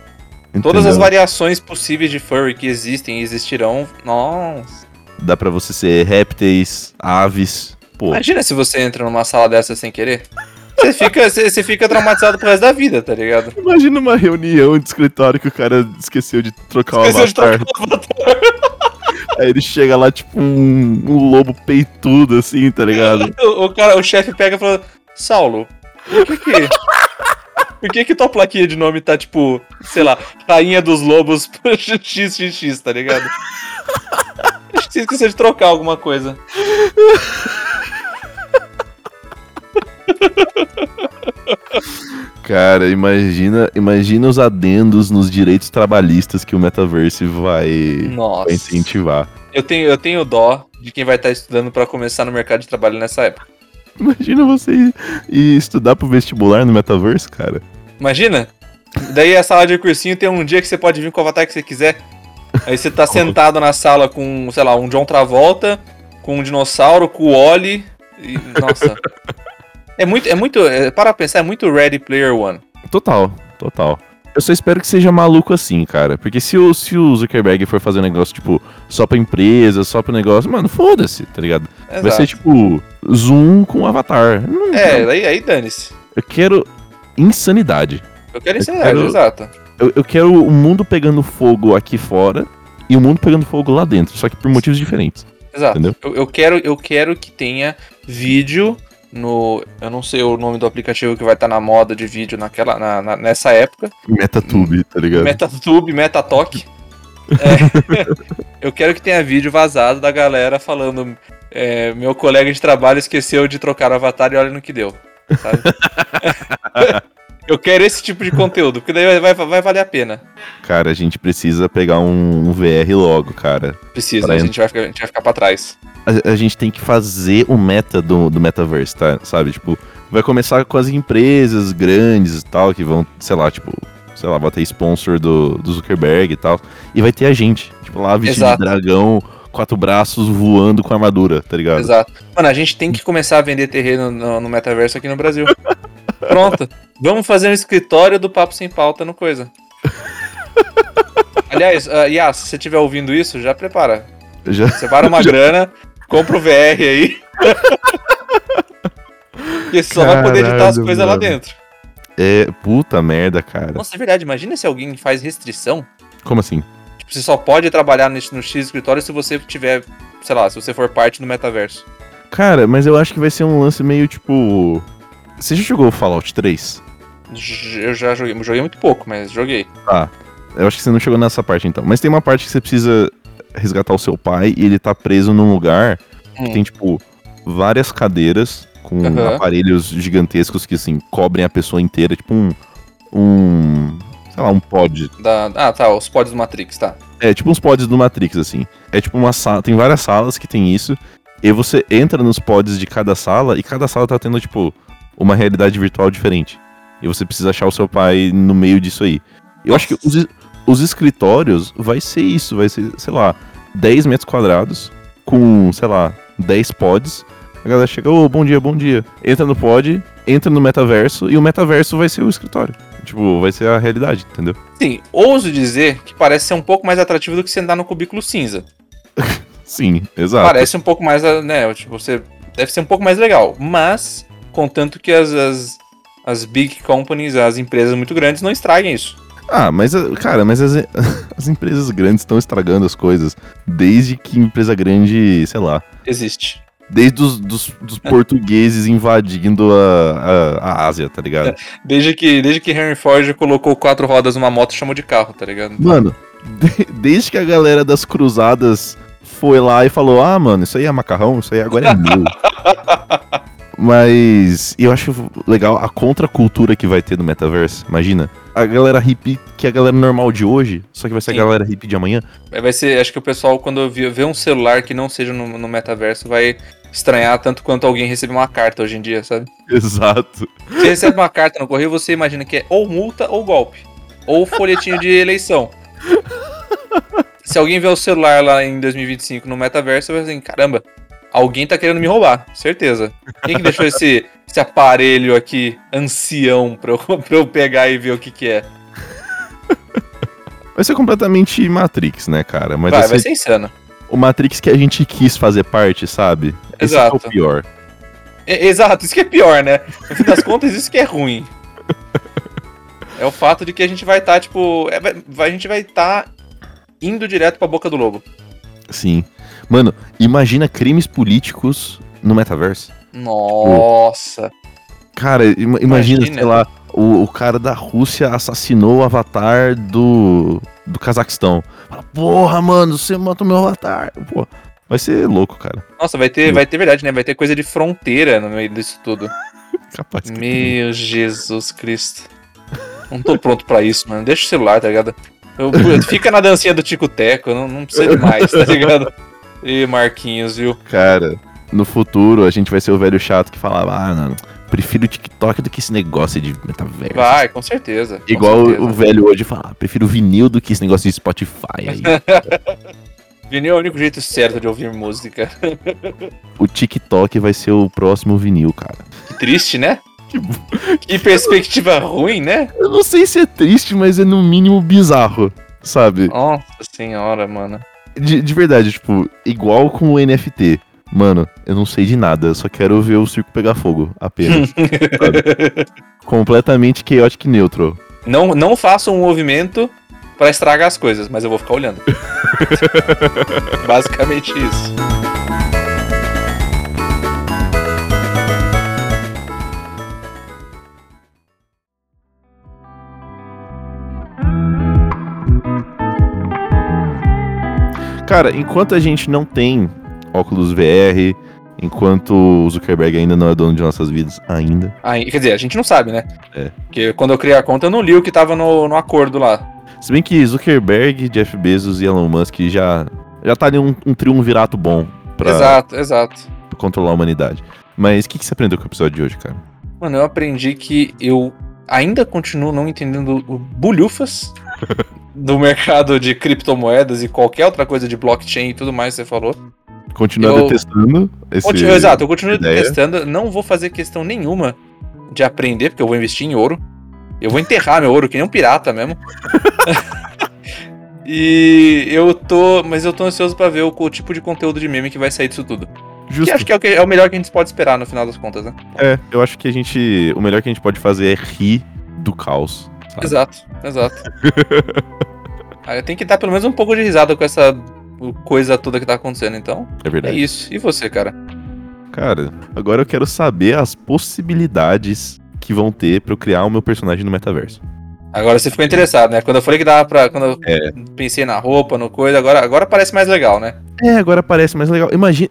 Entendeu? Todas as variações possíveis de furry que existem e existirão, nossa. Dá pra você ser répteis, aves. Pô. Imagina se você entra numa sala dessa sem querer. Você fica, você, fica traumatizado pro resto da vida, tá ligado? Imagina uma reunião de escritório que o cara esqueceu de trocar esqueceu o avatar. De trocar o. Aí ele chega lá, tipo, um, um lobo peitudo, assim, tá ligado? O, o cara, o chefe pega e fala, Saulo, por que que... Por que que tua plaquinha de nome tá, tipo, sei lá, Rainha dos Lobos XXX, tá ligado? Você esqueceu de trocar alguma coisa. Cara, imagina, imagina os adendos nos direitos trabalhistas que o metaverse vai, vai incentivar. Eu tenho, eu tenho dó de quem vai estar estudando para começar no mercado de trabalho nessa época. Imagina você ir, ir estudar pro vestibular no metaverse, cara. Imagina? Daí a sala de cursinho tem um dia que você pode vir com o avatar que você quiser. Aí você tá sentado na sala com, sei lá, um John Travolta, com um dinossauro, com o Oli. E, nossa. É muito, é muito, é, para pensar, é muito Ready Player One. Total, total. Eu só espero que seja maluco assim, cara. Porque se o, se o Zuckerberg for fazer um negócio, tipo, só pra empresa, só pra negócio, mano, foda-se, tá ligado? Exato. Vai ser, tipo, Zoom com Avatar. Não, é, não. aí, aí dane-se. Eu quero insanidade. Eu quero insanidade, eu quero, exato. Eu, eu quero o mundo pegando fogo aqui fora e o mundo pegando fogo lá dentro, só que por motivos diferentes. Exato. Eu, eu, quero, eu quero que tenha vídeo no. Eu não sei o nome do aplicativo que vai estar tá na moda de vídeo naquela, na, na, nessa época. Metatube, tá ligado? Metatube, Metatalk. é, eu quero que tenha vídeo vazado da galera falando. É, meu colega de trabalho esqueceu de trocar o avatar e olha no que deu. Sabe? Eu quero esse tipo de conteúdo, porque daí vai, vai, vai valer a pena. Cara, a gente precisa pegar um, um VR logo, cara. Precisa, a gente, vai ficar, a gente vai ficar pra trás. A, a, gente tem que fazer o meta do, do metaverse, tá? Sabe? Tipo, vai começar com as empresas grandes e tal, que vão, sei lá, tipo, sei lá, vai ter sponsor do, do Zuckerberg e tal. E vai ter a gente, tipo, lá vestido Exato. de dragão, quatro braços voando com armadura, tá ligado? Exato. Mano, a gente tem que começar a vender terreno no, no metaverso aqui no Brasil. Pronto. Vamos fazer um escritório do Papo Sem Pauta no Coisa. Aliás, uh, Yas, se você estiver ouvindo isso, já prepara. Já. Separa uma já. grana, compra o VR aí. e só Caralho, vai poder editar as coisas lá dentro. É, puta merda, cara. Nossa, é verdade. Imagina se alguém faz restrição. Como assim? Tipo, você só pode trabalhar no, no X escritório se você tiver, sei lá, se você for parte do metaverso. Cara, mas eu acho que vai ser um lance meio tipo. Você já jogou Fallout 3? Eu já joguei, joguei muito pouco, mas joguei. Ah, eu acho que você não chegou nessa parte então. Mas tem uma parte que você precisa resgatar o seu pai e ele tá preso num lugar hum. que tem, tipo, várias cadeiras com uhum. aparelhos gigantescos que, assim, cobrem a pessoa inteira, tipo um. Um. Sei lá, um pod. Da, ah, tá, os pods do Matrix, tá. É, tipo uns pods do Matrix, assim. É tipo uma sala. Tem várias salas que tem isso. E você entra nos pods de cada sala e cada sala tá tendo, tipo, uma realidade virtual diferente. E você precisa achar o seu pai no meio disso aí. Eu acho que os, os escritórios vai ser isso, vai ser, sei lá, 10 metros quadrados, com, sei lá, 10 pods. A galera chega, ô, oh, bom dia, bom dia. Entra no pod, entra no metaverso, e o metaverso vai ser o escritório. Tipo, vai ser a realidade, entendeu? Sim, ouso dizer que parece ser um pouco mais atrativo do que você andar no cubículo cinza. Sim, exato. Parece um pouco mais, né, tipo, você deve ser um pouco mais legal, mas contanto que as, as, as big companies, as empresas muito grandes, não estraguem isso. Ah, mas, cara, mas as, as empresas grandes estão estragando as coisas desde que empresa grande, sei lá. Existe. Desde os dos, dos portugueses invadindo a, a, a, Ásia, tá ligado? É, desde que, desde que Henry Ford colocou quatro rodas numa moto e chamou de carro, tá ligado? Mano, de, desde que a galera das cruzadas foi lá e falou: Ah, mano, isso aí é macarrão, isso aí agora é meu. Mas eu acho legal a contracultura que vai ter no metaverso. Imagina. A galera hippie, que é a galera normal de hoje, só que vai ser Sim. a galera hippie de amanhã. Vai ser, acho que o pessoal, quando vê um celular que não seja no, no metaverso, vai, estranhar tanto quanto alguém receber uma carta hoje em dia, sabe? Exato. Você recebe uma carta no correio, você imagina que é ou multa ou golpe. Ou folhetinho de eleição. Se alguém vê o celular lá em 2025 no metaverso, vai assim, caramba, alguém tá querendo me roubar, certeza. Quem que deixou esse, esse aparelho aqui, ancião, pra eu, pra eu pegar e ver o que que é? Vai ser completamente Matrix, né, cara? Mas vai, vai vai ser ser insano. o Matrix que a gente quis fazer parte, sabe? Esse Exato. é o pior. É- exato, isso que é pior, né? No fim das contas, isso que é ruim. É o fato de que a gente vai estar, tipo. é, vai- a gente vai estar indo direto pra boca do lobo. Sim. Mano, imagina crimes políticos no metaverso. Nossa. Cara, ima- imagina, Imagina. sei lá, o, o cara da Rússia assassinou o avatar do, do Cazaquistão. Fala, porra, mano, você matou meu avatar. Pô, vai ser louco, cara. Nossa, vai ter, vai ter verdade, né? Vai ter coisa de fronteira no meio disso tudo. Capaz que Meu Jesus Cristo. Não tô pronto pra isso, mano. Deixa o celular, tá ligado? Eu- eu- fica na dancinha do Tico Teco, não, não precisa de mais, tá ligado? E Marquinhos, viu? Cara, no futuro a gente vai ser o velho chato que falava, ah, não, prefiro o TikTok do que esse negócio de metaverso. Vai, com certeza. com Igual certeza. o velho hoje fala, ah, prefiro vinil do que esse negócio de Spotify aí. Vinil é o único jeito certo de ouvir música. o TikTok vai ser o próximo vinil, cara. Que triste, né? Que Que perspectiva ruim, né? Eu não sei se é triste, mas é no mínimo bizarro, sabe? Nossa senhora, mano. De, de verdade, tipo, igual com o NFT. Mano, eu não sei de nada, eu só quero ver o circo pegar fogo, apenas. Completamente chaotic neutral. Não, não faça um movimento pra estragar as coisas, mas eu vou ficar olhando. Basicamente isso. Cara, enquanto a gente não tem óculos VR, enquanto o Zuckerberg ainda não é dono de nossas vidas, ainda. Aí, quer dizer, a gente não sabe, né? É. Porque quando eu criei a conta, eu não li o que tava no, no acordo lá. Se bem que Zuckerberg, Jeff Bezos e Elon Musk já, já tá ali um, um triunvirato bom pra, Exato, exato. pra controlar a humanidade. Mas o que, que você aprendeu com o episódio de hoje, cara? Mano, eu aprendi que eu ainda continuo não entendendo o bulhufas do mercado de criptomoedas e qualquer outra coisa de blockchain e tudo mais que você falou. Continua Eu- detestando esse. Continu- Exato, eu continuo ideia. testando. Não vou fazer questão nenhuma de aprender, porque eu vou investir em ouro. Eu vou enterrar meu ouro, que nem um pirata mesmo. e eu tô. Mas eu tô ansioso pra ver o, o tipo de conteúdo de meme que vai sair disso tudo. Justo. Que acho que é, o que é o melhor que a gente pode esperar no final das contas, né? É, eu acho que a gente. O melhor que a gente pode fazer é rir do caos. Sabe? Exato, exato. Aí tem que dar pelo menos um pouco de risada com essa coisa toda que tá acontecendo. Então, É é verdade. isso. E você, cara? Cara, agora eu quero saber as possibilidades que vão ter pra eu criar o meu personagem no metaverso. Agora você ficou interessado, né? Quando eu falei que dava pra. Quando eu É. pensei na roupa, no coisa, agora, agora parece mais legal, né? É, agora parece mais legal. Imagina.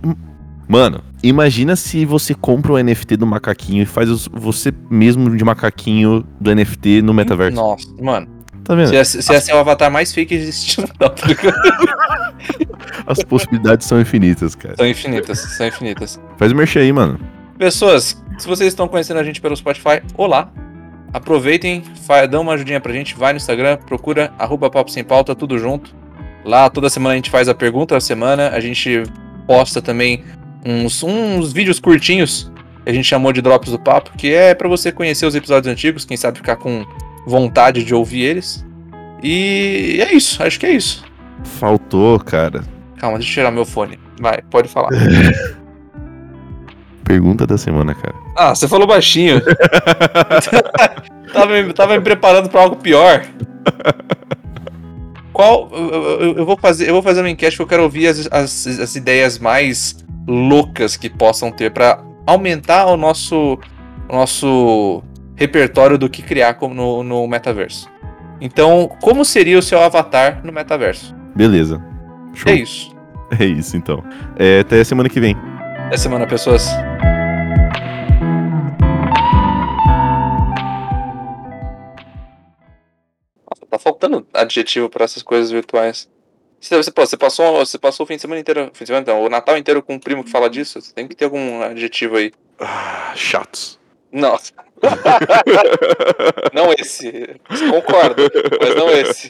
Mano, imagina se você compra o NFT do macaquinho e faz você mesmo de macaquinho do NFT no metaverso. Nossa, mano. Tá vendo? Você ia, você ia ser o avatar mais fake existindo. As possibilidades são infinitas, cara. são infinitas, são infinitas. Faz o merchan aí, mano. Pessoas, se vocês estão conhecendo a gente pelo Spotify, olá. Aproveitem, dão uma ajudinha pra gente, vai no Instagram, procura arroba papo sem pauta, tudo junto. Lá toda semana a gente faz a pergunta da semana, a gente posta também uns, uns vídeos curtinhos que a gente chamou de Drops do Papo, que é pra você conhecer os episódios antigos, quem sabe ficar com vontade de ouvir eles. E é isso, acho que é isso. Faltou, cara. Calma, deixa eu tirar meu fone. Vai, pode falar. Pergunta da semana, cara. Ah, você falou baixinho. tava, me, tava me preparando pra algo pior. Qual. Eu, eu- eu vou fazer, eu vou fazer uma enquete que eu quero ouvir as, as, as ideias mais loucas que possam ter pra aumentar o nosso, o nosso repertório do que criar como no, no metaverso. Então, como seria o seu avatar no metaverso? Beleza. Show. É isso. É isso, então. É, até semana que vem. Até semana, pessoas. Nossa, tá faltando adjetivo pra essas coisas virtuais. Você, você, pô, você, passou, você passou o fim de semana inteiro. Fim de semana, não, o Natal inteiro com um primo que fala disso? Tem que ter algum adjetivo aí. Ah, chatos. Não. não esse. Concordo, mas não esse.